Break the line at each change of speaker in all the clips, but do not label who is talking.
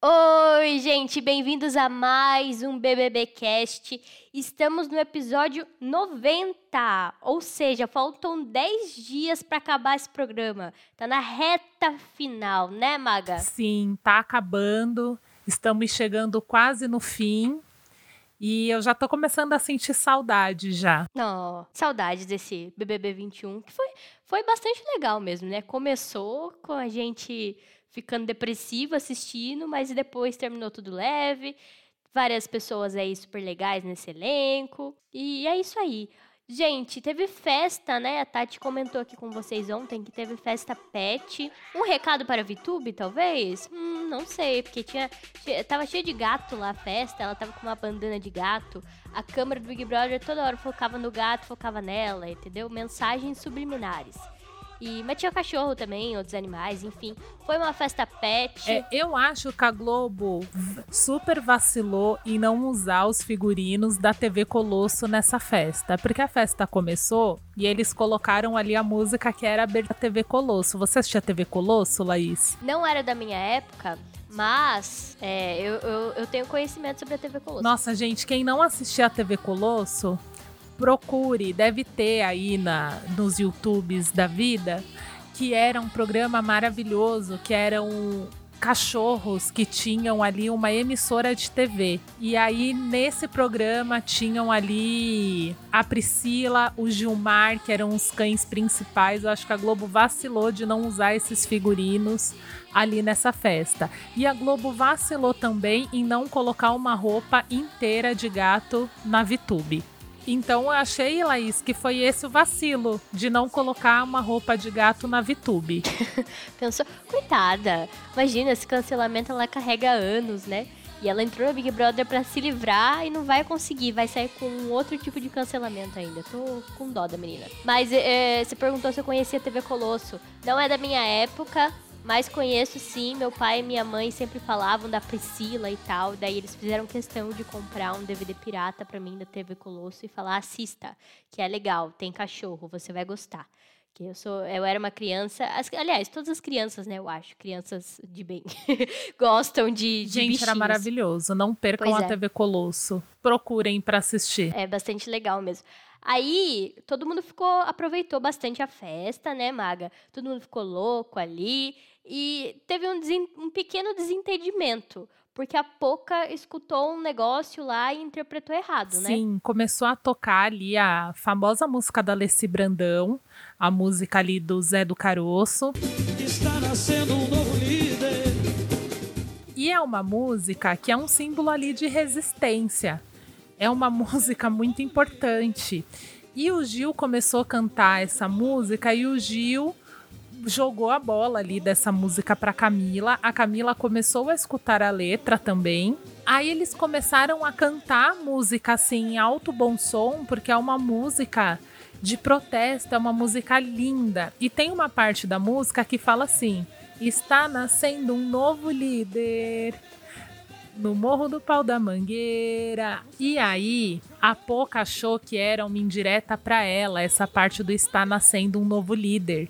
Oi, gente, bem-vindos a mais um BBB Cast. Estamos no episódio 90, ou seja, faltam 10 dias para acabar esse programa. Tá na reta final, né, Maga?
Sim, tá acabando. Estamos chegando quase no fim. E eu já tô começando a sentir saudade já.
Não, saudades desse BBB 21, que foi, foi bastante legal mesmo, né? Começou com a gente ficando depressivo assistindo, mas depois terminou tudo leve. Várias pessoas aí super legais nesse elenco. E é isso aí. Gente, teve festa, né? A Tati comentou aqui com vocês ontem que teve festa pet. Um recado para a VTube, talvez? Hum, não sei, porque tinha, tava cheio de gato lá a festa, ela tava com uma bandana de gato. A câmera do Big Brother toda hora focava no gato, focava nela, entendeu? Mensagens subliminares. E, mas tinha cachorro também, outros animais, enfim. Foi uma festa pet.
É, eu acho que a Globo super vacilou em não usar os figurinos da TV Colosso nessa festa. Porque a festa começou e eles colocaram ali a música que era da TV Colosso. Você assistia TV Colosso, Laís?
Não era da minha época. Mas é, eu, eu, eu, tenho conhecimento sobre a TV Colosso.
Nossa, gente, quem não assistia a TV Colosso, procure, deve ter aí na, nos YouTubes da vida, que era um programa maravilhoso, que eram cachorros que tinham ali uma emissora de TV. E aí nesse programa tinham ali a Priscila, o Gilmar, que eram os cães principais. Eu acho que a Globo vacilou de não usar esses figurinos ali nessa festa. E a Globo vacilou também em não colocar uma roupa inteira de gato na VTube. Então eu achei, Laís, que foi esse o vacilo de não colocar uma roupa de gato na VTube.
Pensou, coitada. Imagina, esse cancelamento ela carrega anos, né? E ela entrou no Big Brother para se livrar e não vai conseguir, vai sair com outro tipo de cancelamento ainda. Tô com dó da menina. Mas é, você perguntou se eu conhecia a TV Colosso. Não é da minha época, mas conheço sim, meu pai e minha mãe sempre falavam da Priscila e tal. Daí eles fizeram questão de comprar um DVD pirata para mim da TV Colosso e falar: assista, que é legal, tem cachorro, você vai gostar. Que eu sou, eu era uma criança, as, aliás, todas as crianças, né, eu acho, crianças de bem, gostam de, de
Gente,
bichinhos.
era maravilhoso. Não percam
Pois
a
é.
TV Colosso. Procurem para assistir.
É bastante legal mesmo. Aí, todo mundo ficou, aproveitou bastante a festa, né, Maga? Todo mundo ficou louco ali. E teve um, um pequeno desentendimento. Porque a Poca escutou um negócio lá e interpretou errado, né?
Sim, começou a tocar ali a famosa música da Alessi Brandão, a música ali do Zé do Caroço.
Está nascendo um novo líder.
E é uma música que é um símbolo ali de resistência. É uma música muito importante. E o Gil começou a cantar essa música e o Gil jogou a bola ali dessa música para Camila. A Camila começou a escutar a letra também. Aí eles começaram a cantar música assim em alto bom som, porque é uma música de protesto, é uma música linda. E tem uma parte da música que fala assim: Está nascendo um novo líder no Morro do Pau da Mangueira. E aí, a Poca achou que era uma indireta pra ela, essa parte do está nascendo um novo líder.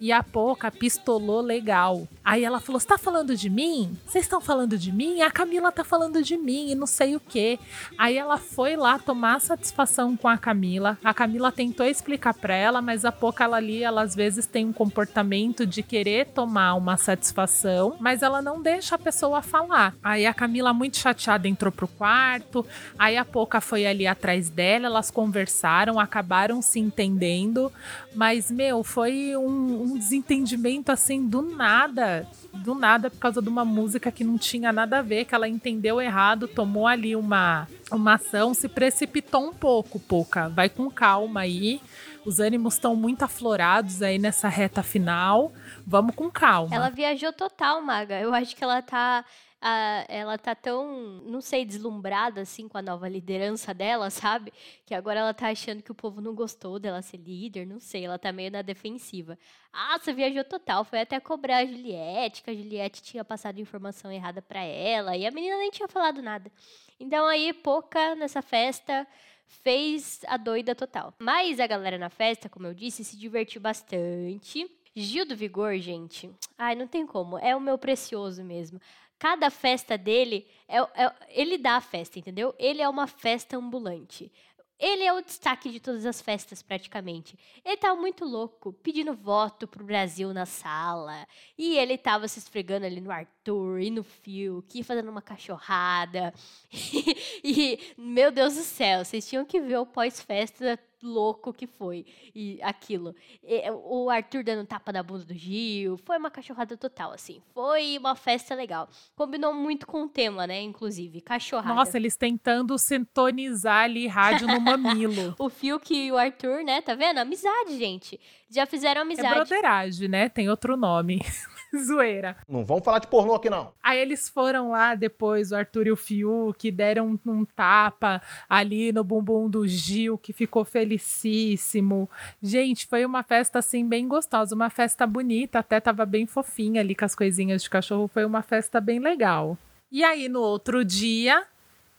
E a Poca pistolou legal. Aí ela falou: Você tá falando de mim? Vocês estão falando de mim? A Camila tá falando de mim e não sei o quê. Aí ela foi lá tomar satisfação com a Camila. A Camila tentou explicar pra ela, mas a Poca ela ali, ela às vezes tem um comportamento de querer tomar uma satisfação, mas ela não deixa a pessoa falar. Aí a Camila, muito chateada, entrou pro quarto. Aí a Poca foi ali atrás dela, elas conversaram, acabaram se entendendo. Mas, meu, foi um, um desentendimento assim do nada. Do nada, por causa de uma música que não tinha nada a ver, que ela entendeu errado, tomou ali uma, uma ação, se precipitou um pouco, Poca. Vai com calma aí. Os ânimos estão muito aflorados aí nessa reta final. Vamos com calma.
Ela viajou total, Maga. Eu acho que ela tá a- ela tá tão, não sei, deslumbrada assim com a nova liderança dela, sabe? Que agora ela tá achando que o povo não gostou dela ser líder, não sei, ela tá meio na defensiva. Ah, você viajou total, foi até cobrar a Juliette, que a Juliette tinha passado informação errada pra ela, e a menina nem tinha falado nada. Então aí, pouca nessa festa fez a doida total. Mas a galera na festa, como eu disse, se divertiu bastante. Gil do Vigor, gente, ai, não tem como, é o meu precioso mesmo. Cada festa dele, é, é- ele dá a festa, entendeu? Ele é uma festa ambulante. Ele é o destaque de todas as festas, praticamente. Ele tava muito louco, pedindo voto pro Brasil na sala. E ele tava se esfregando ali no Arthur e no Fiuk, fazendo uma cachorrada. e, meu Deus do céu, vocês tinham que ver o pós-festa louco que foi. E aquilo. E, o Arthur dando tapa na bunda do Gil. Foi uma cachorrada total, assim. Foi uma festa legal. Combinou muito com o tema, né? Inclusive, cachorrada.
Nossa, eles tentando sintonizar ali rádio no mamilo.
O Fiuk e o Arthur, né? Tá vendo? Amizade, gente. Já fizeram
É
amizade.
broderagem, né? Tem outro nome. Zoeira.
Não vamos falar de pornô aqui, não.
Aí eles foram lá depois, o Arthur e o Fiuk, deram um, um tapa ali no bumbum do Gil, que ficou felicíssimo. Gente, foi uma festa assim bem gostosa, uma festa bonita, até tava bem fofinha ali com as coisinhas de cachorro, foi uma festa bem legal. E aí no outro dia,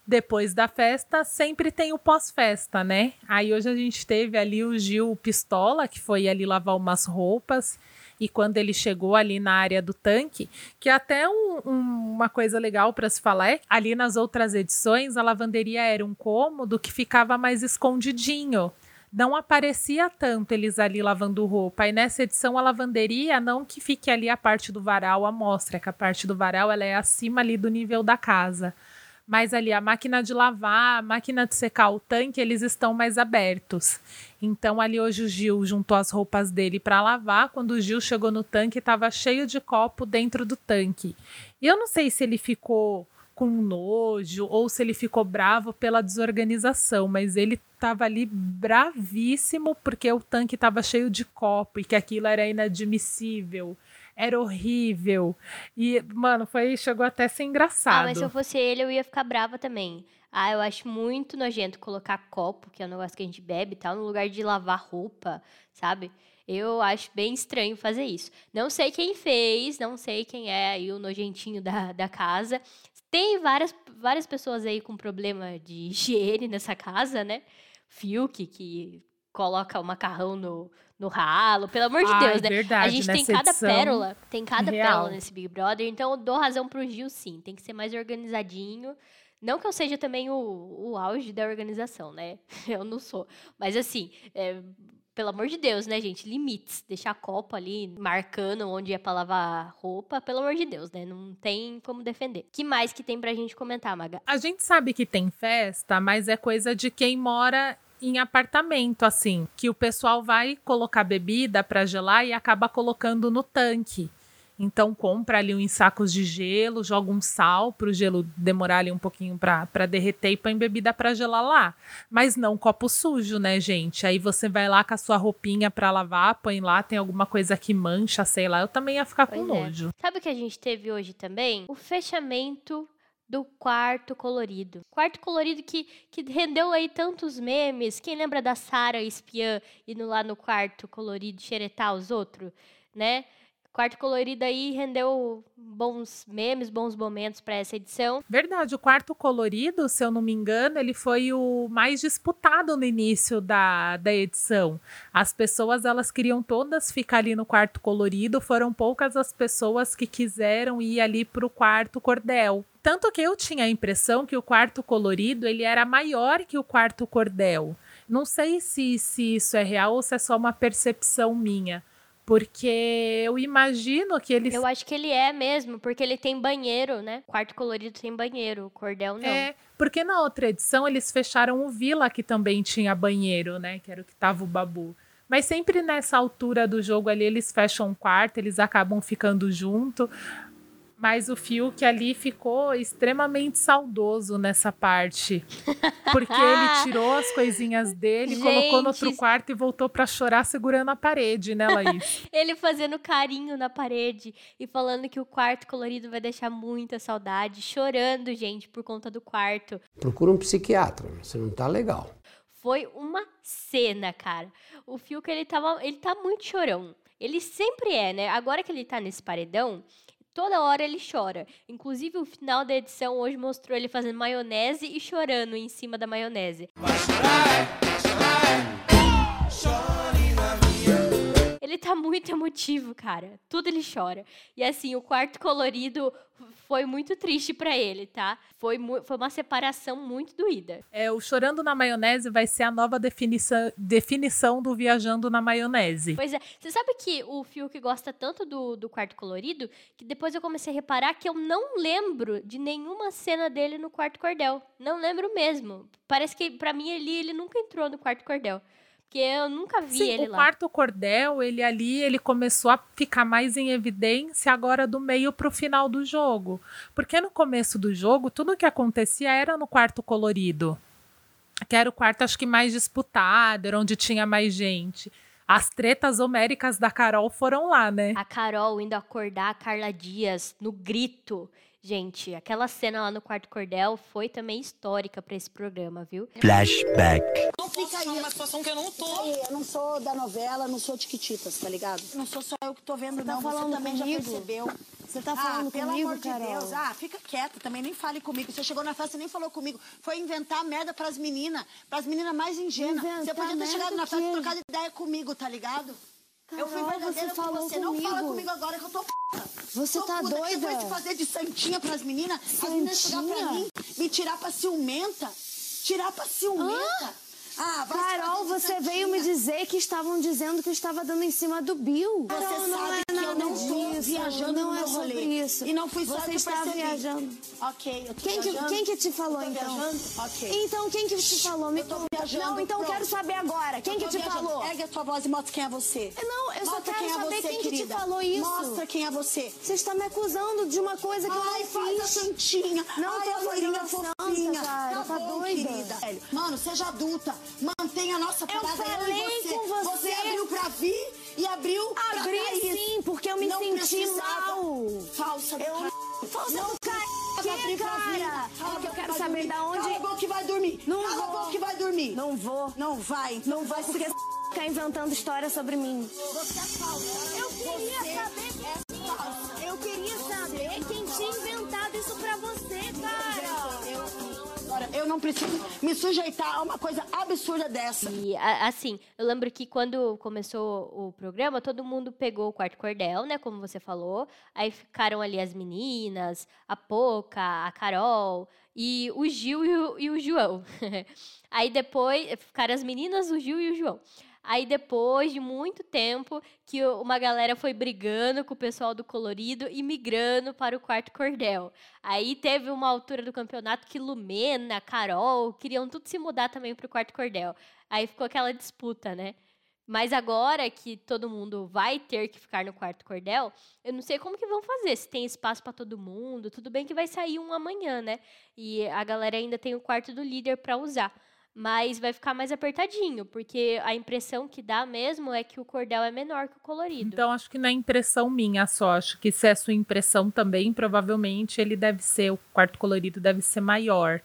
depois da festa, sempre tem o pós-festa, né? Aí hoje a gente teve ali o Gil Pistola, que foi ali lavar umas roupas. E quando ele chegou ali na área do tanque, que é até um- um- uma coisa legal para se falar é, ali nas outras edições, a lavanderia era um cômodo que ficava mais escondidinho. Não aparecia tanto eles ali lavando roupa. E nessa edição, a lavanderia, não que fique ali a parte do varal à mostra, que a parte do varal ela é acima ali do nível da casa. Mas ali a máquina de lavar, a máquina de secar o tanque, eles estão mais abertos. Então ali hoje o Gil juntou as roupas dele para lavar. Quando o Gil chegou no tanque, estava cheio de copo dentro do tanque. E eu não sei se ele ficou com nojo ou se ele ficou bravo pela desorganização, mas ele estava ali bravíssimo porque o tanque estava cheio de copo e que aquilo era inadmissível. Era horrível. E, mano, foi, chegou até a ser engraçado.
Ah, mas se eu fosse ele, eu ia ficar brava também. Ah, eu acho muito nojento colocar copo, que é um negócio que a gente bebe e tal, no lugar de lavar roupa, sabe? Eu acho bem estranho fazer isso. Não sei quem fez, não sei quem é aí o nojentinho da, da casa. Tem várias, várias pessoas aí com problema de higiene nessa casa, né? Fiuk, que coloca o macarrão no, no ralo. Pelo amor de
Ai,
Deus, né?
verdade,
a gente tem cada
edição,
pérola, tem cada
real.
pérola nesse Big Brother, então eu dou razão pro Gil sim, tem que ser mais organizadinho. Não que eu seja também o, o auge da organização, né? Eu não sou. Mas assim, é, pelo amor de Deus, né, gente? Limites. Deixar copo ali marcando onde é pra lavar roupa, pelo amor de Deus, né? Não tem como defender. que mais que tem pra gente comentar, Maga?
A gente sabe que tem festa, mas é coisa de quem mora em apartamento, assim, que o pessoal vai colocar bebida para gelar e acaba colocando no tanque. Então compra ali uns sacos de gelo, joga um sal para o gelo demorar ali um pouquinho para derreter e põe bebida para gelar lá. Mas não copo sujo, né, gente? Aí você vai lá com a sua roupinha para lavar, põe lá, tem alguma coisa que mancha, sei lá. Eu também ia ficar com
Pois é.
nojo.
Sabe o que a gente teve hoje também? O fechamento do quarto colorido. Quarto colorido que, que rendeu aí tantos memes. Quem lembra da Sara espiã indo lá no quarto colorido xeretar os outros, né? Quarto colorido aí rendeu bons memes, bons momentos para essa edição.
Verdade, o quarto colorido, se eu não me engano, ele foi o mais disputado no início da, da edição. As pessoas, elas queriam todas ficar ali no quarto colorido, foram poucas as pessoas que quiseram ir ali para o quarto cordel. Tanto que eu tinha a impressão que o quarto colorido, ele era maior que o quarto cordel. Não sei se, se isso é real ou se é só uma percepção minha. Porque eu imagino que eles
Eu acho que ele é mesmo, porque ele tem banheiro, né? Quarto colorido tem banheiro, o cordel não.
É, porque na outra edição eles fecharam o Vila, que também tinha banheiro, né? Que era o que tava o Babu. Mas sempre nessa altura do jogo ali, eles fecham um quarto, eles acabam ficando junto. Mas o Fiuk ali ficou extremamente saudoso nessa parte. Porque ele tirou as coisinhas dele, colocou no outro
Gente.
quarto e voltou pra chorar segurando a parede, né, Laís?
Ele fazendo carinho na parede e falando que o quarto colorido vai deixar muita saudade, chorando, gente, por conta do quarto.
Procura um psiquiatra, você não tá legal.
Foi uma cena, cara. O Fiuk, ele tava, ele tá muito chorão. Ele sempre é, né? Agora que ele tá nesse paredão, toda hora ele chora. Inclusive, o final da edição hoje mostrou ele fazendo maionese e chorando em cima da maionese. Ele tá muito emotivo, cara. Tudo ele chora. E assim, o quarto colorido foi muito triste pra ele, tá? Foi, foi uma separação muito doída.
É, o Chorando na Maionese vai ser a nova definição, definição do Viajando na Maionese.
Pois é, você sabe que o Fiuk gosta tanto do, do quarto colorido que depois eu comecei a reparar que eu não lembro de nenhuma cena dele no quarto cordel. Não lembro mesmo. Parece que pra mim ele, ele nunca entrou no quarto cordel. Porque eu nunca vi
Sim,
ele
o
lá.
quarto cordel, ele ali, ele começou a ficar mais em evidência agora do meio pro final do jogo. Porque no começo do jogo, tudo que acontecia era no quarto colorido. Que era o quarto, acho que mais disputado, era onde tinha mais gente. As tretas homéricas da Carol foram lá, né?
A Carol indo acordar a Carla Dias no grito. Gente, aquela cena lá no quarto cordel foi também histórica pra esse programa, viu?
Flashback.
Não fica aí. uma situação que eu não tô. Eu não sou da novela, não sou tiquititas, tá ligado? Não sou só eu que tô vendo,
tá
não.
falando
Você também
comigo?
já percebeu.
Você tá
ah,
falando
pelo
comigo,
amor de
Carol?
Deus. Ah, fica quieta, também nem fale comigo. Você chegou na festa e nem falou comigo. Foi inventar merda pras meninas, pras meninas mais ingênuas. Você podia ter chegado na festa e trocado ideia comigo, tá ligado? Eu fui verdadeira
você
com
falou
você. Não fala
comigo.
comigo agora que eu tô p***.
Você
Tô
tá
puta, que Você
doida?
foi se fazer de santinha pras meninas, as meninas chegar pra
Santinha?
mim, me tirar pra ciumenta. Tirar pra ciumenta. Ah, vai se
Carol, você veio me dizer que estavam dizendo que eu estava dando em cima do Bill.
Você
Carol, não
sabe
é
que eu não
disso,
viajando
não
no
é
meu
sobre
rolê.
isso.
E não fui só
Você
que
está
percebi.
viajando.
Ok, eu tô
Quem que,
viajando.
quem que te falou, então?
viajando? Ok.
Então, quem que te falou? Me
Eu tô
conta.
viajando,
Não, então eu
pronto.
quero saber agora. Quem que te
viajando.
falou?
Ergue a tua voz e mostra quem é você.
Não, eu só
Mostra
quero
quem é
saber
você,
quem que te
querida.
falou isso.
Mostra quem é você.
Você está me acusando de uma coisa que
Ai,
eu não fiz.
santinha.
Não
Ai,
tô
a loirinha fofinha.
tá
bom,
doida?
querida. Mano, seja adulta. Mantenha a nossa
Eu
parada.
falei
e você.
com você.
abriu pra vir e abriu pra
Abri
cair.
sim, porque eu me
Não
senti mal.
Falsa do
Eu. Falsa
Não
do cara.
Vai abrir pra
cara?
Cala
É que eu quero
vai
saber
dormir.
da onde-
Cala a boca que vai dormir.
Não
Cala a
vou.
boca que vai dormir.
Não vou.
Não vai.
Não vou porque ficar inventando história sobre mim.
Você é falsa.
Eu queria
Você
saber.
é falsa.
Eu queria saber quem tinha inventado isso pra você, cara.
Eu não preciso me sujeitar a uma coisa absurda dessa.
E assim, eu lembro que quando começou o programa, todo mundo pegou o quarto cordel, né? Como você falou. Aí ficaram ali as meninas, a Poca, a Carol e o Gil e o, e o João. Aí depois ficaram as meninas, o Gil e o João. Aí depois de muito tempo que uma galera foi brigando com o pessoal do colorido e migrando para o quarto cordel. Aí teve uma altura do campeonato que Lumena, Carol queriam tudo se mudar também para o quarto cordel. Aí ficou aquela disputa, né? Mas agora que todo mundo vai ter que ficar no quarto cordel, eu não sei como que vão fazer, se tem espaço para todo mundo. Tudo bem que vai sair um amanhã, né? E a galera ainda tem o quarto do líder para usar. Mas vai ficar mais apertadinho, porque a impressão que dá mesmo é que o cordel é menor que o colorido.
Então, acho que não é impressão minha só. Acho que se é sua impressão também, provavelmente ele deve ser, o quarto colorido deve ser maior.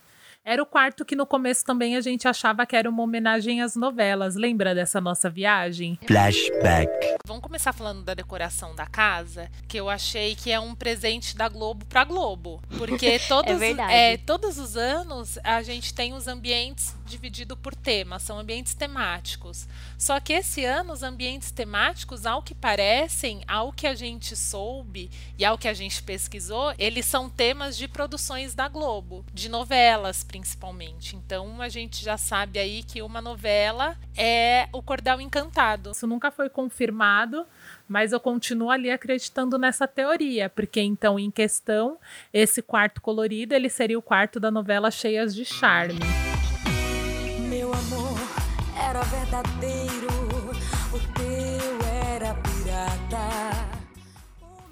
Era o quarto que no começo também a gente achava que era uma homenagem às novelas. Lembra dessa nossa viagem?
Flashback.
Vamos começar falando da decoração da casa, que eu achei que é um presente da Globo para Globo, porque todos,
verdade.
é, todos os anos a gente tem os ambientes divididos por temas, são ambientes temáticos. Só que esse ano os ambientes temáticos, ao que parecem, ao que a gente soube e ao que a gente pesquisou, eles são temas de produções da Globo, de novelas principalmente. Então a gente já sabe aí que uma novela é o Cordel Encantado. Isso nunca foi confirmado, mas eu continuo ali acreditando nessa teoria, porque então em questão esse quarto colorido ele seria o quarto da novela Cheias de Charme.
Era verdadeiro, o teu era pirata.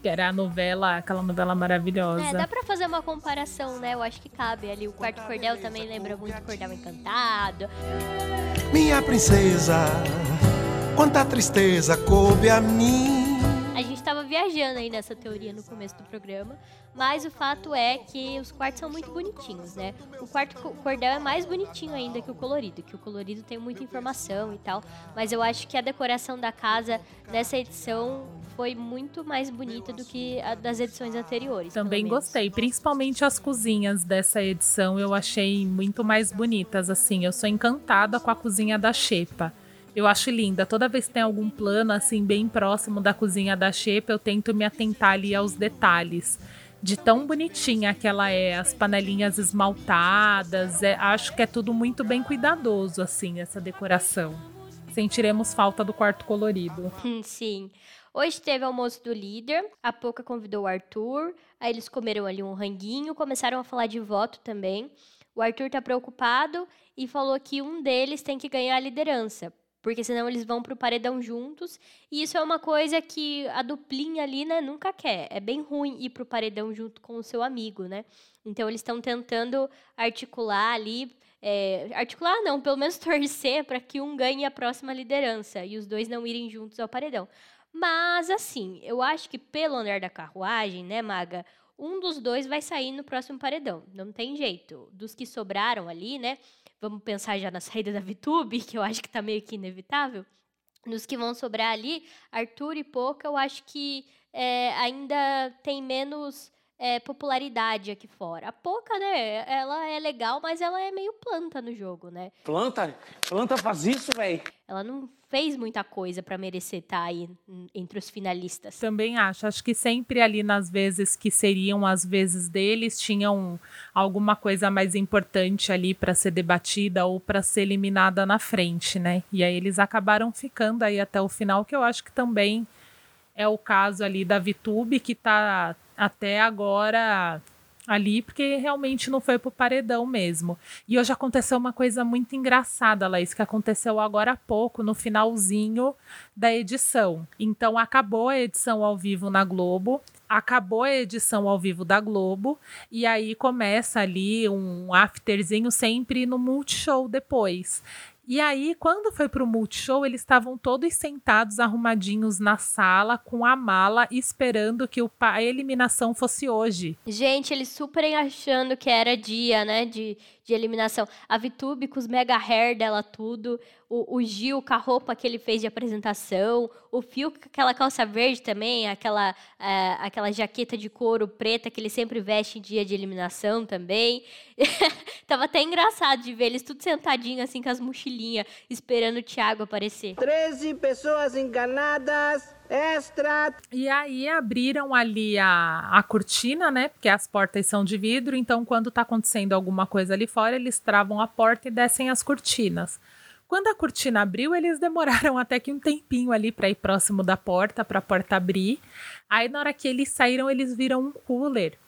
Que era a novela, aquela novela maravilhosa.
É, dá pra fazer uma comparação, né? Eu acho que cabe ali. O quarto cordel também lembra muito Cordel Encantado.
Minha princesa, quanta tristeza coube a mim.
Viajando aí nessa teoria no começo do programa, mas o fato é que os quartos são muito bonitinhos, né? O quarto co- cordel é mais bonitinho ainda que o colorido, que o colorido tem muita informação e tal, mas eu acho que a decoração da casa nessa edição foi muito mais bonita do que a das edições anteriores.
Também gostei, principalmente as cozinhas dessa edição eu achei muito mais bonitas, assim. Eu sou encantada com a cozinha da Xepa. Eu acho linda. Toda vez que tem algum plano assim bem próximo da cozinha da Xepa, eu tento me atentar ali aos detalhes. De tão bonitinha que ela é, as panelinhas esmaltadas, é- acho que é tudo muito bem cuidadoso assim essa decoração. Sentiremos falta do quarto colorido.
Sim. Hoje teve almoço do líder, a Poca convidou o Arthur, aí eles comeram ali um ranguinho, começaram a falar de voto também. O Arthur tá preocupado e falou que um deles tem que ganhar a liderança, porque senão eles vão pro paredão juntos, e isso é uma coisa que a duplinha ali, né, nunca quer. É bem ruim ir pro paredão junto com o seu amigo, né? Então eles estão tentando articular ali é, articular não, pelo menos torcer para que um ganhe a próxima liderança e os dois não irem juntos ao paredão. Mas assim, eu acho que pelo andar da carruagem, né, Maga, um dos dois vai sair no próximo paredão. Não tem jeito. Dos que sobraram ali, né? Vamos pensar já na saída da VTube, que eu acho que tá meio que inevitável. Nos que vão sobrar ali, Arthur e Poca, eu acho que é, ainda tem menos é, popularidade aqui fora. A Poca, né? Ela é legal, mas ela é meio planta no jogo, né?
Planta? Planta faz isso, velho?
Ela não fez muita coisa pra merecer estar aí hum, entre os finalistas.
Também acho. Acho que sempre ali nas vezes que seriam as vezes deles, tinham alguma coisa mais importante ali para ser debatida ou para ser eliminada na frente, né? E aí eles acabaram ficando aí até o final, que eu acho que também é o caso ali da Vitube, que tá até agora ali, porque realmente não foi pro paredão mesmo. E hoje aconteceu uma coisa muito engraçada, Laís, que aconteceu agora há pouco, no finalzinho da edição. Então acabou a edição ao vivo na Globo, acabou a edição ao vivo da Globo, e aí começa ali um afterzinho sempre no Multishow depois. E aí, quando foi pro Multishow, eles estavam todos sentados, arrumadinhos na sala, com a mala, esperando que a eliminação fosse hoje.
Gente, eles super achando que era dia, né, de, de eliminação. A Vitube com os mega hair dela tudo, o, o Gil com a roupa que ele fez de apresentação, o Fio com aquela calça verde também, aquela, eh, aquela jaqueta de couro preta que ele sempre veste em dia de eliminação também. Tava até engraçado de ver eles tudo sentadinho assim com as mochilinhas, esperando o Thiago aparecer.
13 pessoas enganadas, extra.
E aí abriram ali a, a cortina, né? Porque as portas são de vidro, então quando tá acontecendo alguma coisa ali fora, eles travam a porta e descem as cortinas. Quando a cortina abriu, eles demoraram até que um tempinho ali para ir próximo da porta, para a porta abrir. Aí na hora que eles saíram, eles viram um cooler.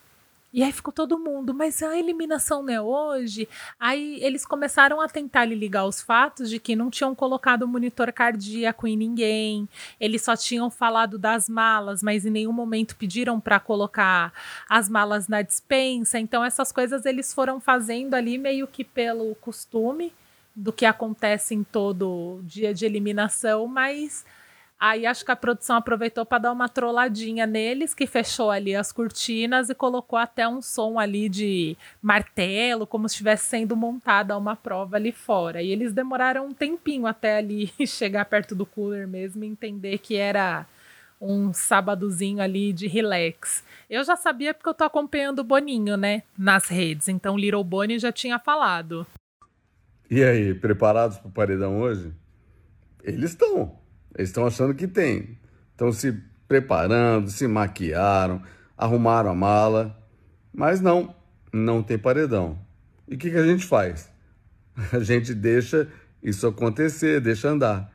E aí ficou todo mundo, mas a eliminação não é hoje. Aí eles começaram a tentar lhe ligar os fatos de que não tinham colocado monitor cardíaco em ninguém. Eles só tinham falado das malas, mas em nenhum momento pediram para colocar as malas na dispensa. Então essas coisas eles foram fazendo ali meio que pelo costume do que acontece em todo dia de eliminação, mas Aí acho que a produção aproveitou para dar uma trolladinha neles, que fechou ali as cortinas e colocou até um som ali de martelo, como se estivesse sendo montada uma prova ali fora. E eles demoraram um tempinho até ali chegar perto do cooler mesmo e entender que era um sábadozinho ali de relax. Eu já sabia porque eu tô acompanhando o Boninho, né, nas redes. Então Little Bonnie já tinha falado.
E aí, preparados para o paredão hoje? Eles estão. Eles estão achando que tem. Estão se preparando, se maquiaram, arrumaram a mala. Mas não, não tem paredão. E o que, que a gente faz? A gente deixa isso acontecer, deixa andar.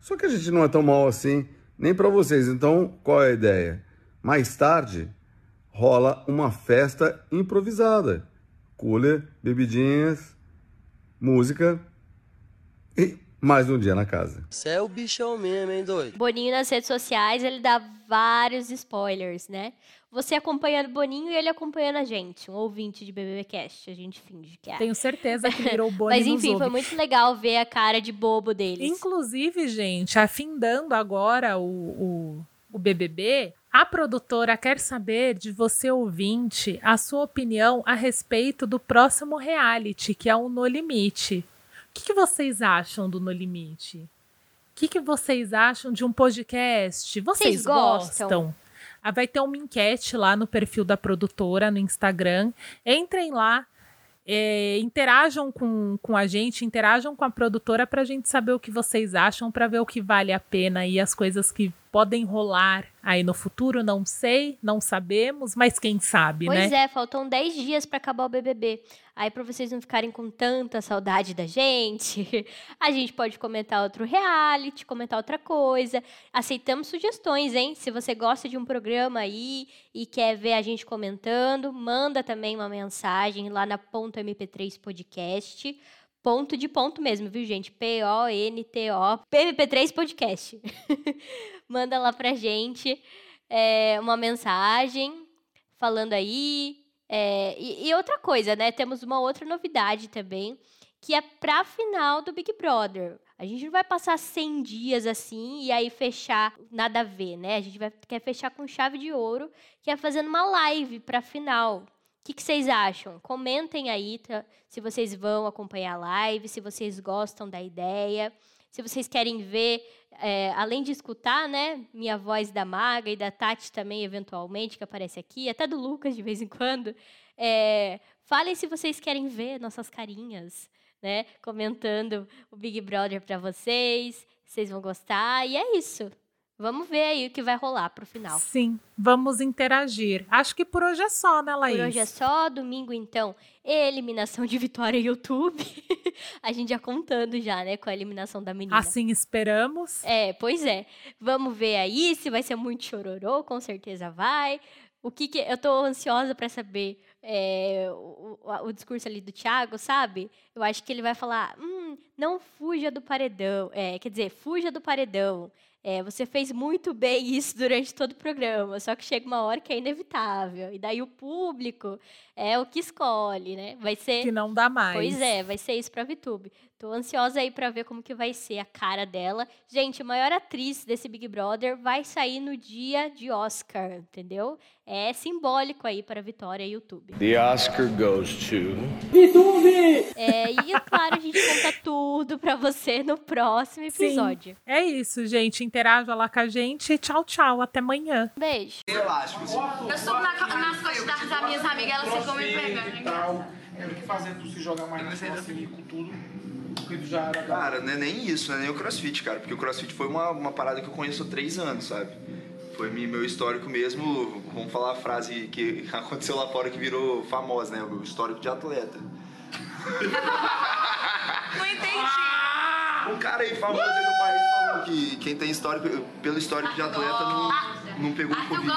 Só que a gente não é tão mal assim, nem para vocês. Então, qual é a ideia? Mais tarde, rola uma festa improvisada. Cooler, bebidinhas, música mais um dia na casa.
Você é o bichão mesmo, hein, doido?
Boninho nas redes sociais, ele dá vários spoilers, né? Você acompanhando o Boninho e ele acompanhando a gente, um ouvinte de BBBcast, a gente finge que é.
Tenho certeza que virou o Boninho
Mas enfim, foi muito legal ver a cara de bobo deles.
Inclusive, gente, afindando agora o, o, o BBB, a produtora quer saber de você, ouvinte, a sua opinião a respeito do próximo reality, que é o No Limite. O que, que vocês acham do No Limite? O que, que vocês acham de um podcast? Vocês,
Vocês gostam?
gostam? Ah, Vai ter uma enquete lá no perfil da produtora no Instagram. Entrem lá, é, interajam com, com a gente, interajam com a produtora para a gente saber o que vocês acham, para ver o que vale a pena e as coisas que podem rolar aí no futuro. Não sei, não sabemos, mas quem sabe,
Pois
né?
é, faltam 10 dias pra acabar o BBB. Aí, pra vocês não ficarem com tanta saudade da gente, a gente pode comentar outro reality, comentar outra coisa. Aceitamos sugestões, hein? Se você gosta de um programa aí e quer ver a gente comentando, manda também uma mensagem lá na ponto .mp3 podcast. Ponto de ponto mesmo, viu, gente? P-O-N-T-O. PMP3 podcast. manda lá pra gente é, uma mensagem falando aí. é, e, e outra coisa, né? Temos uma outra novidade também, que é pra final do Big Brother. A gente não vai passar 100 dias assim e aí fechar nada a ver, né? A gente vai, quer fechar com chave de ouro, que é fazendo uma live pra final. O que, que vocês acham? Comentem aí tá? se vocês vão acompanhar a live, se vocês gostam da ideia, se vocês querem ver, é, além de escutar, né, minha voz da Maga e da Tati também, eventualmente, que aparece aqui, até do Lucas de vez em quando. É, falem se vocês querem ver nossas carinhas, né, comentando o Big Brother para vocês, vocês vão gostar, e é isso. Vamos ver aí o que vai rolar pro final.
Sim, vamos interagir. Acho que por hoje é só, né, Laís?
Por hoje é só, domingo então, eliminação de Vitória YouTube. a gente já contando já, né, com a eliminação da menina.
Assim esperamos.
É, pois é. Vamos ver aí se vai ser muito chororô, com certeza vai. O que que eu tô ansiosa para saber é, o, o, o discurso ali do Thiago, sabe? Eu acho que ele vai falar, hum, não fuja do paredão. É, quer dizer, fuja do paredão. É, você fez muito bem isso durante todo o programa, só que chega uma hora que é inevitável. E daí o público é o que escolhe, né? Vai ser.
Que não dá mais.
Pois é, vai ser isso pra VTube. Tô ansiosa aí pra ver como que vai ser a cara dela. Gente, a maior atriz desse Big Brother vai sair no dia de Oscar, entendeu? É simbólico aí para a Vitória YouTube.
The Oscar goes to.
É, e é claro, a gente conta tudo pra você no próximo episódio.
Sim, é isso, gente. Interaja lá com a gente. Tchau, tchau. Até amanhã.
Beijo.
Elástico.
Eu subo na, nas costas das minhas amigas, elas ficam me pegando.
tal. Teve que fazer tu se jogar mais nessa assim, com tudo. Era.
Cara, não é nem isso, não é nem o crossfit, cara. Porque o crossfit foi uma, uma parada que eu conheço há três anos, sabe? Foi meu histórico mesmo, vamos falar a frase que aconteceu lá fora que virou famosa, né? O histórico de atleta.
Não entendi.
Um cara aí famoso aí no país que quem tem histórico, pelo histórico de atleta não, não pegou o Covid.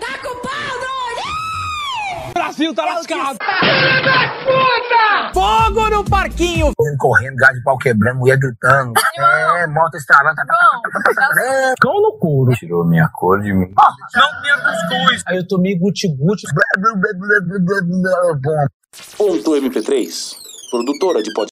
Tá com pau,
Brasil tá lascado!
puta! Fogo no parquinho!
Correndo, gás de pau quebrando, mulher gritando. É, moto estralando. Cão no couro. Tirou minha cor de mim.
Não tinha cuscuz!
Aí eu tomei guti-guti.
Ponto MP3, produtora de podcast.